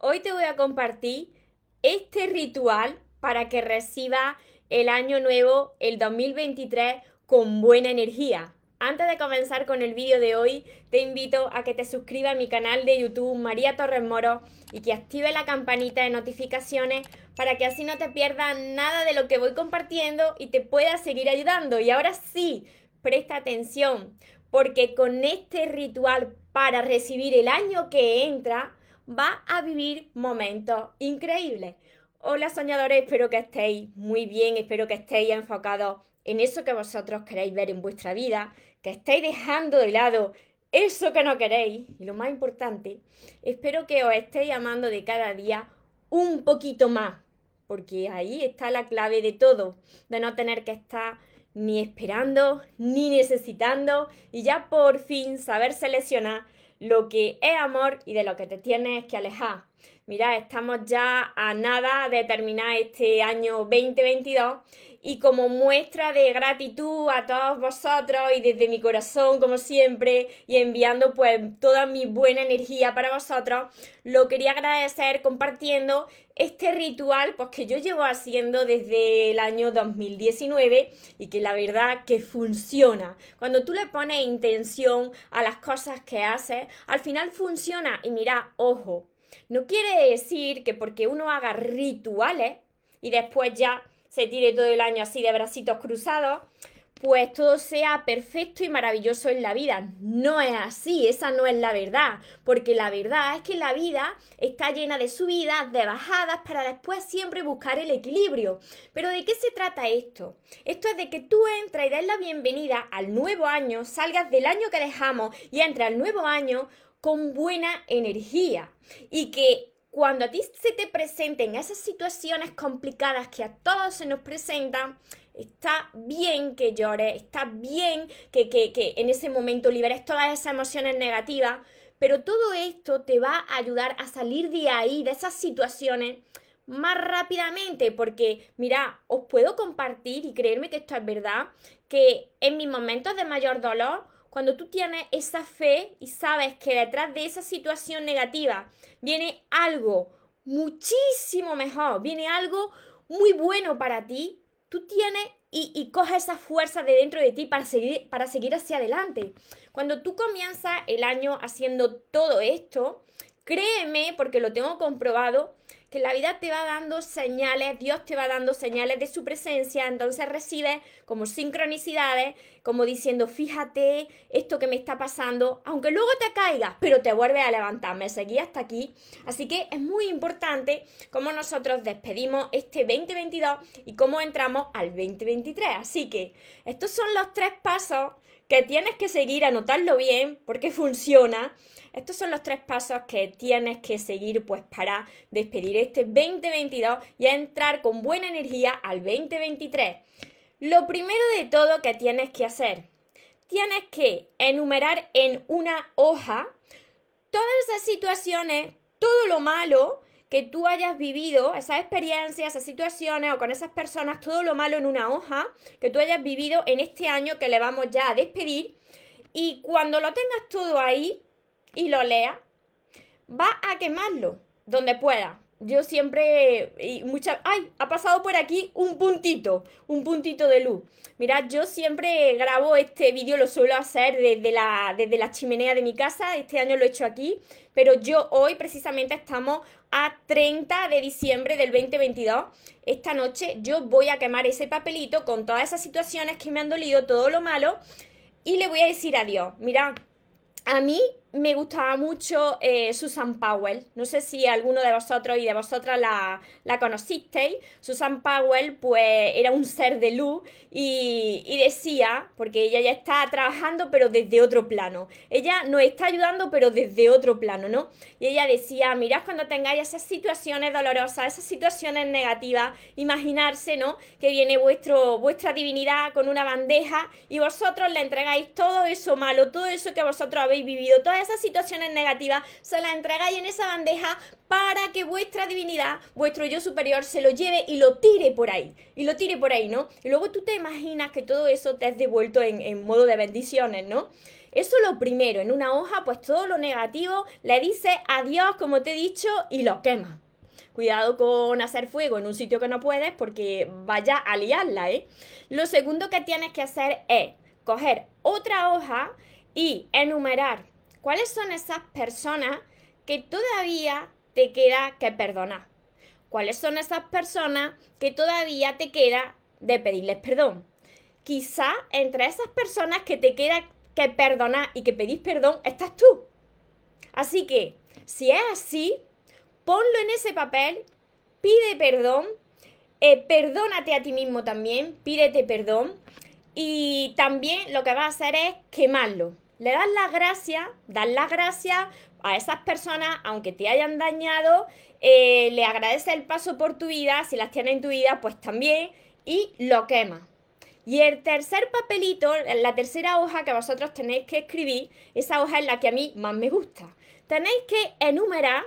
hoy te voy a compartir este ritual para que reciba el año nuevo, el 2023, con buena energía. Antes de comenzar con el vídeo de hoy, te invito a que te suscribas a mi canal de YouTube María Torres Moro y que active la campanita de notificaciones para que así no te pierdas nada de lo que voy compartiendo y te pueda seguir ayudando. Y ahora sí, presta atención, porque con este ritual para recibir el año que entra, va a vivir momentos increíbles. Hola soñadores, espero que estéis muy bien, espero que estéis enfocados en eso que vosotros queréis ver en vuestra vida, que estéis dejando de lado eso que no queréis y lo más importante, espero que os estéis amando de cada día un poquito más, porque ahí está la clave de todo, de no tener que estar ni esperando, ni necesitando y ya por fin saber seleccionar lo que es amor y de lo que te tienes que alejar. Mira, estamos ya a nada de terminar este año 2022 y como muestra de gratitud a todos vosotros y desde mi corazón como siempre y enviando pues toda mi buena energía para vosotros, lo quería agradecer compartiendo este ritual pues que yo llevo haciendo desde el año 2019 y que la verdad que funciona. Cuando tú le pones intención a las cosas que haces, al final funciona y mira, ojo, no quiere decir que porque uno haga rituales y después ya se tire todo el año así de bracitos cruzados, pues todo sea perfecto y maravilloso en la vida. No es así, esa no es la verdad, porque la verdad es que la vida está llena de subidas, de bajadas, para después siempre buscar el equilibrio. Pero ¿de qué se trata esto? Esto es de que tú entres y des la bienvenida al nuevo año, salgas del año que dejamos y entres al nuevo año con buena energía y que cuando a ti se te presenten esas situaciones complicadas que a todos se nos presentan, está bien que llores, está bien que, que, que en ese momento liberes todas esas emociones negativas, pero todo esto te va a ayudar a salir de ahí, de esas situaciones, más rápidamente, porque mira, os puedo compartir y creerme que esto es verdad, que en mis momentos de mayor dolor, cuando tú tienes esa fe y sabes que detrás de esa situación negativa viene algo muchísimo mejor, viene algo muy bueno para ti, tú tienes y, y coges esa fuerza de dentro de ti para seguir, para seguir hacia adelante. Cuando tú comienzas el año haciendo todo esto, créeme, porque lo tengo comprobado, que la vida te va dando señales, Dios te va dando señales de su presencia, entonces recibes como sincronicidades, como diciendo, fíjate esto que me está pasando, aunque luego te caigas, pero te vuelves a levantar, me seguí hasta aquí. Así que es muy importante cómo nosotros despedimos este 2022 y cómo entramos al 2023. Así que estos son los tres pasos que tienes que seguir, anotarlo bien, porque funciona. Estos son los tres pasos que tienes que seguir pues para despedir este 2022 y entrar con buena energía al 2023. Lo primero de todo que tienes que hacer, tienes que enumerar en una hoja todas esas situaciones, todo lo malo que tú hayas vivido, esas experiencias, esas situaciones o con esas personas, todo lo malo en una hoja que tú hayas vivido en este año que le vamos ya a despedir. Y cuando lo tengas todo ahí, y lo lea, va a quemarlo donde pueda. Yo siempre, y muchas, ay, ha pasado por aquí un puntito, un puntito de luz. Mirad, yo siempre grabo este vídeo, lo suelo hacer desde la, desde la chimenea de mi casa, este año lo he hecho aquí, pero yo hoy precisamente estamos a 30 de diciembre del 2022. Esta noche yo voy a quemar ese papelito con todas esas situaciones que me han dolido, todo lo malo, y le voy a decir adiós. Mirad, a mí me gustaba mucho eh, Susan Powell. No sé si alguno de vosotros y de vosotras la, la conocisteis. Susan Powell, pues, era un ser de luz y, y, decía, porque ella ya está trabajando, pero desde otro plano. Ella nos está ayudando, pero desde otro plano, ¿no? Y ella decía, mirad cuando tengáis esas situaciones dolorosas, esas situaciones negativas, imaginarse, ¿no? Que viene vuestro, vuestra divinidad con una bandeja y vosotros le entregáis todo eso malo, todo eso que vosotros habéis vivido, esas situaciones negativas, se las entregáis en esa bandeja para que vuestra divinidad, vuestro yo superior, se lo lleve y lo tire por ahí. Y lo tire por ahí, ¿no? Y luego tú te imaginas que todo eso te has devuelto en, modo de bendiciones, ¿no? Eso lo primero, en una hoja, pues todo lo negativo le dice adiós, como te he dicho, y lo quema. Cuidado con hacer fuego en un sitio que no puedes porque vaya a liarla, ¿eh? Lo segundo que tienes que hacer es coger otra hoja y enumerar cuáles son esas personas que todavía te queda que perdonar. ¿Cuáles son esas personas que todavía te queda de pedirles perdón? Quizá entre esas personas que te queda que perdonar y que pedís perdón estás tú. Así que, si es así, ponlo en ese papel, pide perdón, eh, perdónate a ti mismo también, pídete perdón y también lo que vas a hacer es quemarlo. Le das las gracias, das las gracias a esas personas, aunque te hayan dañado, eh, le agradeces el paso por tu vida, si las tienes en tu vida, pues también, y lo quemas. Y el tercer papelito, la tercera hoja que vosotros tenéis que escribir, esa hoja es la que a mí más me gusta. Tenéis que enumerar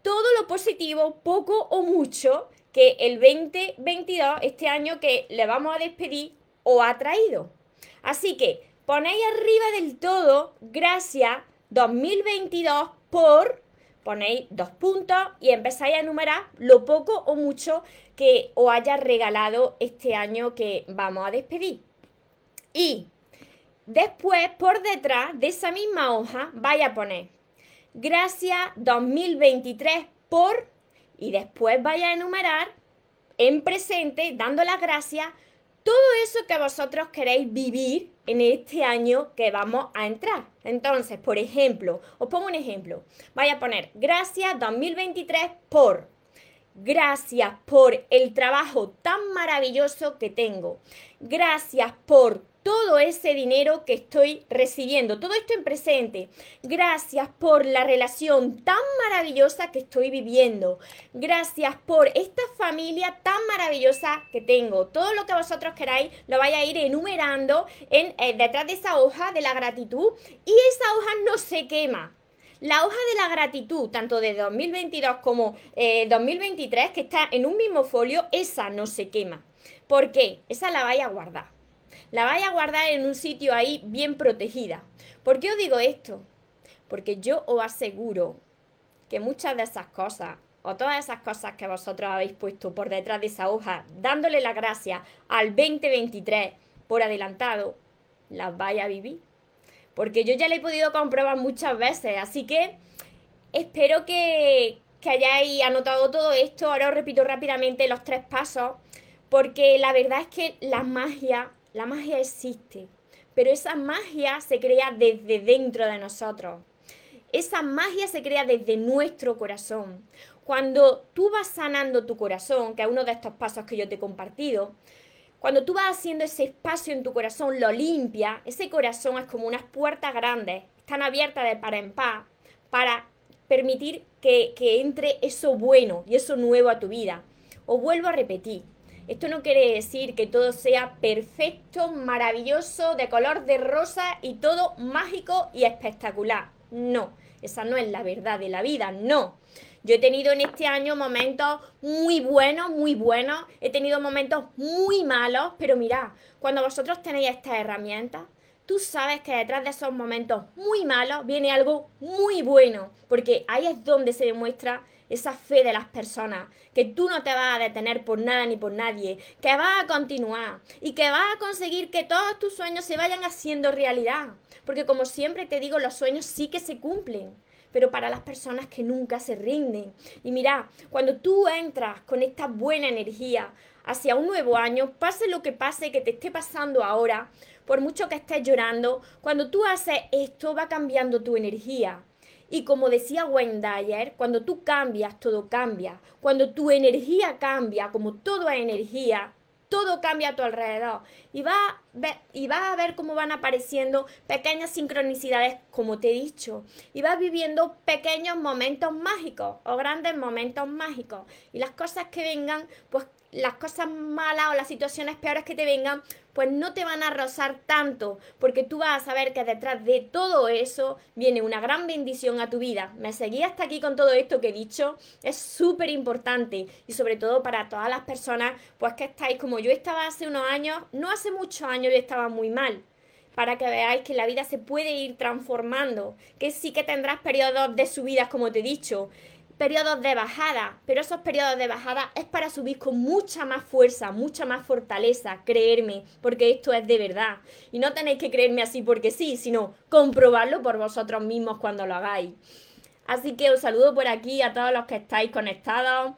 todo lo positivo, poco o mucho, que el 2022, este año que le vamos a despedir, os ha traído. Así que ponéis arriba del todo, gracias 2022 por ponéis dos puntos y empezáis a enumerar lo poco o mucho que os haya regalado este año que vamos a despedir. Y después, por detrás de esa misma hoja, vais a poner gracias 2023 por y después vais a enumerar en presente, dando las gracias, todo eso que vosotros queréis vivir en este año que vamos a entrar. Entonces, por ejemplo, os pongo un ejemplo. Vaya a poner gracias 2023 por. Gracias por el trabajo tan maravilloso que tengo. Gracias por todo ese dinero que estoy recibiendo, todo esto en presente. Gracias por la relación tan maravillosa que estoy viviendo. Gracias por esta familia tan maravillosa que tengo. Todo lo que vosotros queráis lo vais a ir enumerando en, eh, detrás de esa hoja de la gratitud y esa hoja no se quema. La hoja de la gratitud, tanto de 2022 como 2023, eh, que está en un mismo folio, esa no se quema. ¿Por qué? Esa la vais a guardar la vaya a guardar en un sitio ahí bien protegida. ¿Por qué os digo esto? Porque yo os aseguro que muchas de esas cosas, o todas esas cosas que vosotros habéis puesto por detrás de esa hoja, dándole la gracia al 2023 por adelantado, las vaya a vivir. Porque yo ya le he podido comprobar muchas veces, así que espero que, que hayáis anotado todo esto. Ahora os repito rápidamente los tres pasos, porque la verdad es que la magia la magia existe, pero esa magia se crea desde dentro de nosotros. Esa magia se crea desde nuestro corazón. Cuando tú vas sanando tu corazón, que es uno de estos pasos que yo te he compartido, cuando tú vas haciendo ese espacio en tu corazón, lo limpia, ese corazón es como unas puertas grandes, están abiertas de par en par para permitir que, que entre eso bueno y eso nuevo a tu vida. Os vuelvo a repetir, esto no quiere decir que todo sea perfecto, maravilloso, de color de rosa y todo mágico y espectacular. No, esa no es la verdad de la vida, no. Yo he tenido en este año momentos muy buenos, muy buenos, he tenido momentos muy malos, pero mirad, cuando vosotros tenéis estas herramientas, tú sabes que detrás de esos momentos muy malos viene algo muy bueno, porque ahí es donde se demuestra esa fe de las personas, que tú no te vas a detener por nada ni por nadie, que vas a continuar y que vas a conseguir que todos tus sueños se vayan haciendo realidad. Porque como siempre te digo, los sueños sí que se cumplen pero para las personas que nunca se rinden. Y mira, cuando tú entras con esta buena energía hacia un nuevo año, pase lo que pase que te esté pasando ahora, por mucho que estés llorando, cuando tú haces esto va cambiando tu energía. Y como decía Wayne Dyer, cuando tú cambias, todo cambia. Cuando tu energía cambia, como todo es energía, todo cambia a tu alrededor. Y vas a ver, y va a ver cómo van apareciendo pequeñas sincronicidades, como te he dicho. Y vas viviendo pequeños momentos mágicos o grandes momentos mágicos. Y las cosas que vengan, pues las cosas malas o las situaciones peores que te vengan, pues no te van a rozar tanto, porque tú vas a saber que detrás de todo eso viene una gran bendición a tu vida. Me seguí hasta aquí con todo esto que he dicho, es súper importante y sobre todo para todas las personas, pues que estáis como yo estaba hace unos años, no hace muchos años yo estaba muy mal. para que veáis que la vida se puede ir transformando, que sí que tendrás periodos de subidas, como te he dicho, periodos de bajada, pero esos periodos de bajada es para subir con mucha más fuerza, mucha más fortaleza, creerme, porque esto es de verdad. Y no tenéis que creerme así porque sí, sino comprobarlo por vosotros mismos cuando lo hagáis. Así que os saludo por aquí a todos los que estáis conectados,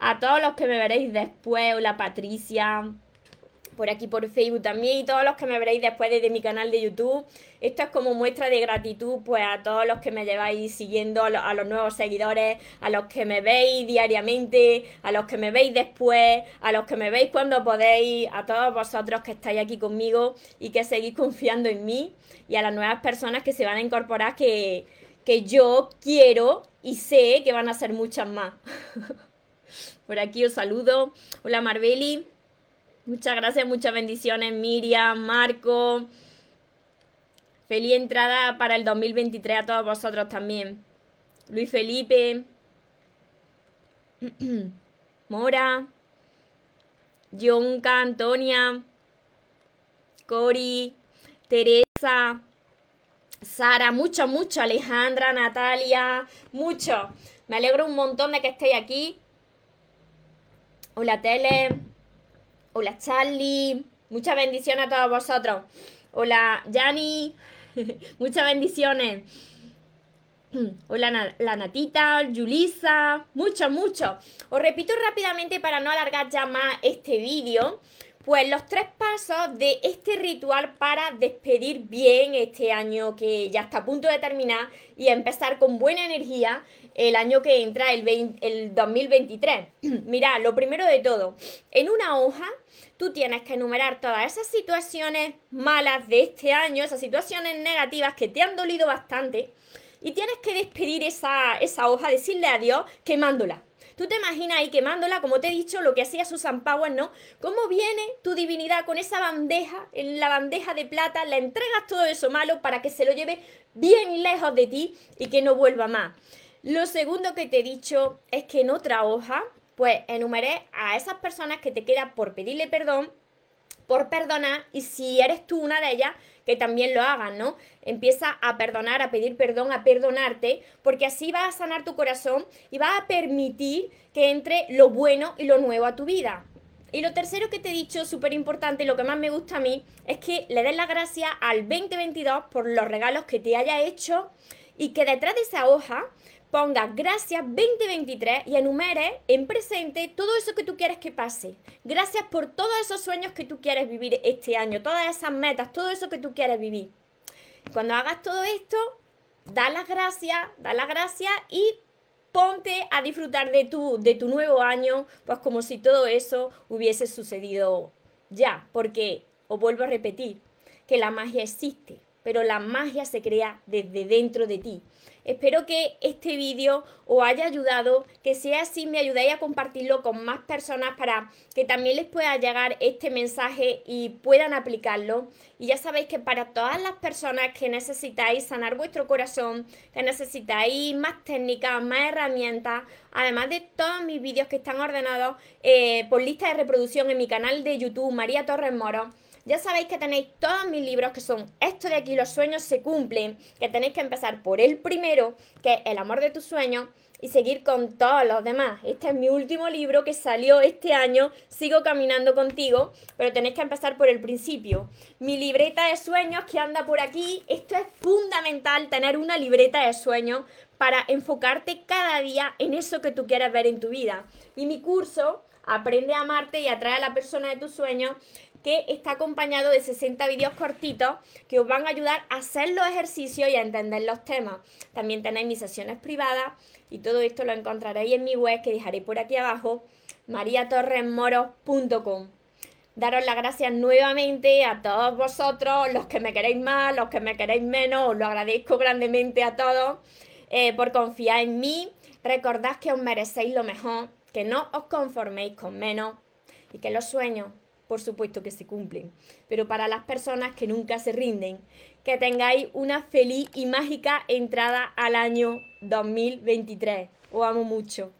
a todos los que me veréis después, hola Patricia, por aquí por Facebook también y todos los que me veréis después desde mi canal de YouTube. Esto es como muestra de gratitud pues a todos los que me lleváis siguiendo, a, los nuevos seguidores, a los que me veis diariamente, a los que me veis después, a los que me veis cuando podéis, a todos vosotros que estáis aquí conmigo y que seguís confiando en mí y a las nuevas personas que se van a incorporar que, que yo quiero y sé que van a ser muchas más. por aquí os saludo. Hola Marbeli. Muchas gracias, muchas bendiciones, Miriam, Marco. Feliz entrada para el 2023 a todos vosotros también. Luis Felipe. Mora. Yonka, Antonia. Cori. Teresa. Sara, mucho, mucho. Alejandra, Natalia. Mucho. Me alegro un montón de que estéis aquí. Hola, Tele. Hola Charlie, muchas bendiciones a todos vosotros. Hola Yani, muchas bendiciones. Hola la Natita, Julisa, mucho, mucho. Os repito rápidamente para no alargar ya más este vídeo. Pues los tres pasos de este ritual para despedir bien este año que ya está a punto de terminar y empezar con buena energía el año que entra, el, el 2023. Mira, lo primero de todo, en una hoja tú tienes que enumerar todas esas situaciones malas de este año, esas situaciones negativas que te han dolido bastante, y tienes que despedir esa, esa hoja, decirle adiós quemándola. Tú te imaginas ahí quemándola, como te he dicho, lo que hacía Susan Powers, ¿no? ¿Cómo viene tu divinidad con esa bandeja, en la bandeja de plata, le entregas todo eso malo para que se lo lleve bien lejos de ti y que no vuelva más? Lo segundo que te he dicho es que en otra hoja, pues enumeré a esas personas que te queda por pedirle perdón, por perdonar, y si eres tú una de ellas, que también lo hagan, ¿no? Empieza a perdonar, a pedir perdón, a perdonarte, porque así vas a sanar tu corazón y vas a permitir que entre lo bueno y lo nuevo a tu vida. Y lo tercero que te he dicho, súper importante, lo que más me gusta a mí, es que le des la gracia al 2022 por los regalos que te haya hecho y que detrás de esa hoja ponga gracias 2023 y enumere en presente todo eso que tú quieres que pase. Gracias por todos esos sueños que tú quieres vivir este año, todas esas metas, todo eso que tú quieres vivir. Cuando hagas todo esto, da las gracias, da las gracias y ponte a disfrutar de tu, de tu nuevo año, pues como si todo eso hubiese sucedido ya, porque, os vuelvo a repetir, que la magia existe, pero la magia se crea desde dentro de ti. Espero que este vídeo os haya ayudado, que sea así, me ayudéis a compartirlo con más personas para que también les pueda llegar este mensaje y puedan aplicarlo. Y ya sabéis que para todas las personas que necesitáis sanar vuestro corazón, que necesitáis más técnicas, más herramientas, además de todos mis vídeos que están ordenados eh, por lista de reproducción en mi canal de YouTube, María Torres Moro, ya sabéis que tenéis todos mis libros que son esto de aquí, los sueños se cumplen, que tenéis que empezar por el primero, que es El amor de tus sueños, y seguir con todos los demás. Este es mi último libro que salió este año, Sigo caminando contigo, pero tenéis que empezar por el principio. Mi libreta de sueños que anda por aquí, esto es fundamental, tener una libreta de sueños para enfocarte cada día en eso que tú quieres ver en tu vida. Y mi curso, Aprende a amarte y atrae a la persona de tus sueños, que está acompañado de 60 vídeos cortitos que os van a ayudar a hacer los ejercicios y a entender los temas. También tenéis mis sesiones privadas y todo esto lo encontraréis en mi web que dejaré por aquí abajo, mariatorresmoros.com. Daros las gracias nuevamente a todos vosotros, los que me queréis más, los que me queréis menos, os lo agradezco grandemente a todos eh, por confiar en mí. Recordad que os merecéis lo mejor, que no os conforméis con menos y que los sueños por supuesto que se cumplen. Pero para las personas que nunca se rinden, que tengáis una feliz y mágica entrada al año 2023. Os amo mucho.